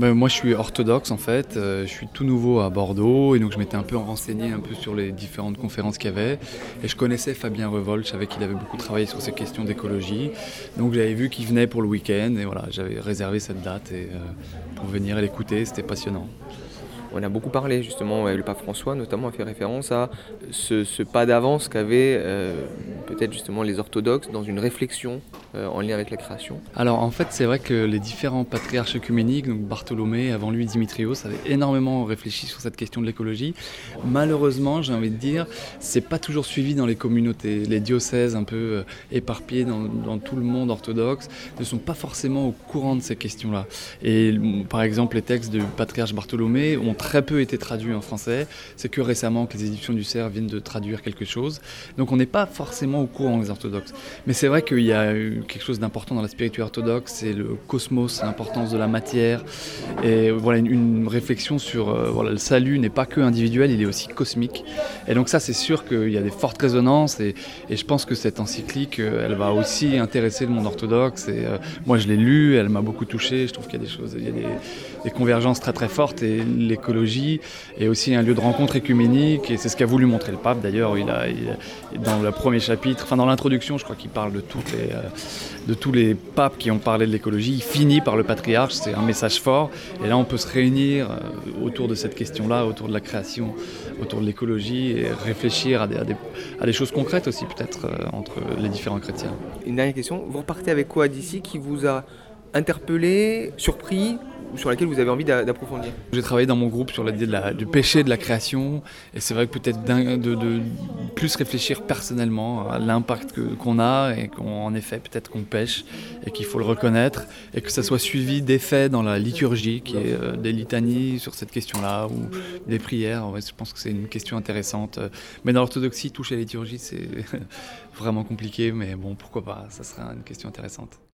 Ben, moi, je suis orthodoxe en fait. Euh, je suis tout nouveau à Bordeaux et donc je m'étais un peu renseigné un peu sur les différentes conférences qu'il y avait. Et je connaissais Fabien Revol, je savais qu'il avait beaucoup travaillé sur ces questions d'écologie. Donc j'avais vu qu'il venait pour le week-end et voilà, j'avais réservé cette date et, euh, pour venir l'écouter. C'était passionnant. On a beaucoup parlé justement, le pape François notamment a fait référence à ce, pas d'avance qu'avaient euh, peut-être justement les orthodoxes dans une réflexion euh, en lien avec la création. Alors en fait c'est vrai que les différents patriarches œcuméniques, donc Bartholomé, avant lui Dimitrios, avaient énormément réfléchi sur cette question de l'écologie. Malheureusement j'ai envie de dire, c'est pas toujours suivi dans les communautés. Les diocèses un peu euh, éparpillés dans, dans tout le monde orthodoxe ne sont pas forcément au courant de ces questions-là. Et par exemple les textes du patriarche Bartholomé ont très peu été traduits en français. C'est que récemment que les éditions du Cerf viennent de traduire quelque chose. Donc on n'est pas forcément au courant les orthodoxes. Mais c'est vrai qu'il y a quelque chose d'important dans la spiritualité orthodoxe, c'est le cosmos, l'importance de la matière. Et voilà une, réflexion sur euh, voilà, le salut n'est pas que individuel, il est aussi cosmique. Et donc ça c'est sûr qu'il y a des fortes résonances et, je pense que cette encyclique, euh, elle va aussi intéresser le monde orthodoxe. Et euh, moi je l'ai lu, elle m'a beaucoup touché. Je trouve qu'il y a des choses, il y a des, des convergences très très fortes et est aussi un lieu de rencontre écuménique et c'est ce qu'a voulu montrer le pape d'ailleurs. Il a, dans le premier chapitre, enfin dans l'introduction, je crois qu'il parle de, toutes les, euh, de tous les papes qui ont parlé de l'écologie. Il finit par le patriarche, c'est un message fort. Et là, on peut se réunir euh, autour de cette question-là, autour de la création, autour de l'écologie et réfléchir à des, à des, choses concrètes aussi peut-être euh, entre les différents chrétiens. Une dernière question, vous repartez avec quoi d'ici qui vous a interpellé, surpris? Sur laquelle vous avez envie d'approfondir J'ai travaillé dans mon groupe sur l'idée du péché de la création et c'est vrai que peut-être de, plus réfléchir personnellement à l'impact qu'on a et qu'en effet peut-être qu'on pêche et qu'il faut le reconnaître et que ça soit suivi d'effets dans la liturgie qui est euh, des litanies sur cette question-là ou des prières. je pense que c'est une question intéressante. Mais dans l'orthodoxie, toucher à la liturgie c'est vraiment compliqué mais bon pourquoi pas, ça serait une question intéressante.